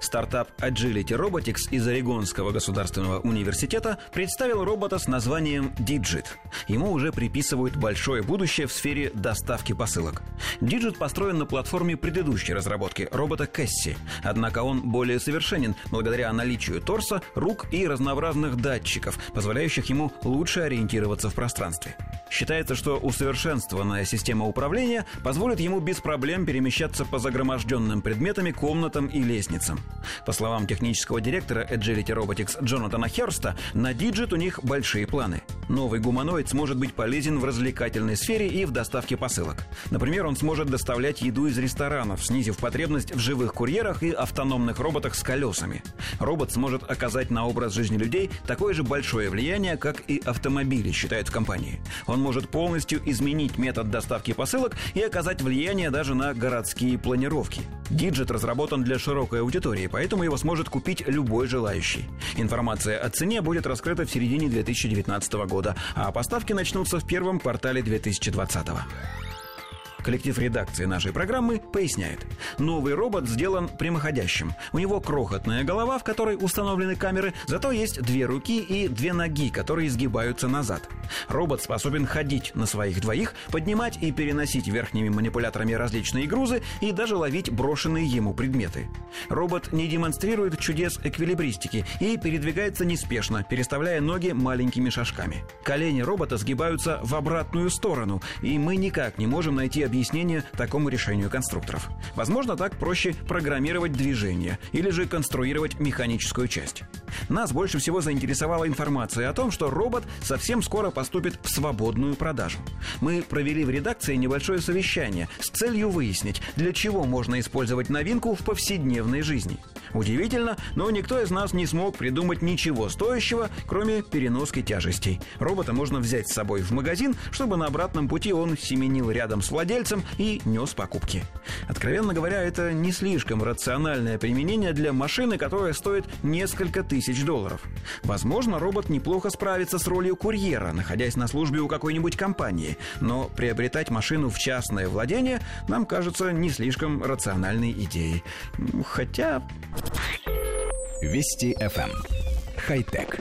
Стартап Agility Robotics из Орегонского государственного университета представил робота с названием Digit. Ему уже приписывают большое будущее в сфере доставки посылок. Digit построен на платформе предыдущей разработки робота Кэсси, однако он более совершенен благодаря наличию торса, рук и разнообразных датчиков, позволяющих ему лучше ориентироваться в пространстве. Считается, что усовершенствованная система управления позволит ему без проблем перемещаться по загроможденным предметами, комнатам и лестницам. По словам технического директора Agility Robotics Джонатана Херста, на Digit у них большие планы. Новый гуманоид сможет быть полезен в развлекательной сфере и в доставке посылок. Например, он сможет доставлять еду из ресторанов, снизив потребность в живых курьерах и автономных роботах с колесами. Робот сможет оказать на образ жизни людей такое же большое влияние, как и автомобили, считают в компании. Он может полностью изменить метод доставки посылок и оказать влияние даже на городские планировки. Диджит разработан для широкой аудитории, поэтому его сможет купить любой желающий. Информация о цене будет раскрыта в середине 2019 года, а поставки начнутся в первом квартале 2020 года. Коллектив редакции нашей программы поясняет. Новый робот сделан прямоходящим. У него крохотная голова, в которой установлены камеры, зато есть две руки и две ноги, которые изгибаются назад. Робот способен ходить на своих двоих, поднимать и переносить верхними манипуляторами различные грузы и даже ловить брошенные ему предметы. Робот не демонстрирует чудес эквилибристики и передвигается неспешно, переставляя ноги маленькими шажками. Колени робота сгибаются в обратную сторону, и мы никак не можем найти объяснение такому решению конструкторов. Возможно, так проще программировать движение или же конструировать механическую часть. Нас больше всего заинтересовала информация о том, что робот совсем скоро поступит в свободную продажу. Мы провели в редакции небольшое совещание с целью выяснить, для чего можно использовать новинку в повседневной жизни – Удивительно, но никто из нас не смог придумать ничего стоящего, кроме переноски тяжестей. Робота можно взять с собой в магазин, чтобы на обратном пути он семенил рядом с владельцем и нес покупки. Откровенно говоря, это не слишком рациональное применение для машины, которая стоит несколько тысяч долларов. Возможно, робот неплохо справится с ролью курьера, находясь на службе у какой-нибудь компании, но приобретать машину в частное владение нам кажется не слишком рациональной идеей. Хотя Вести FM. Эм. Хай-тек.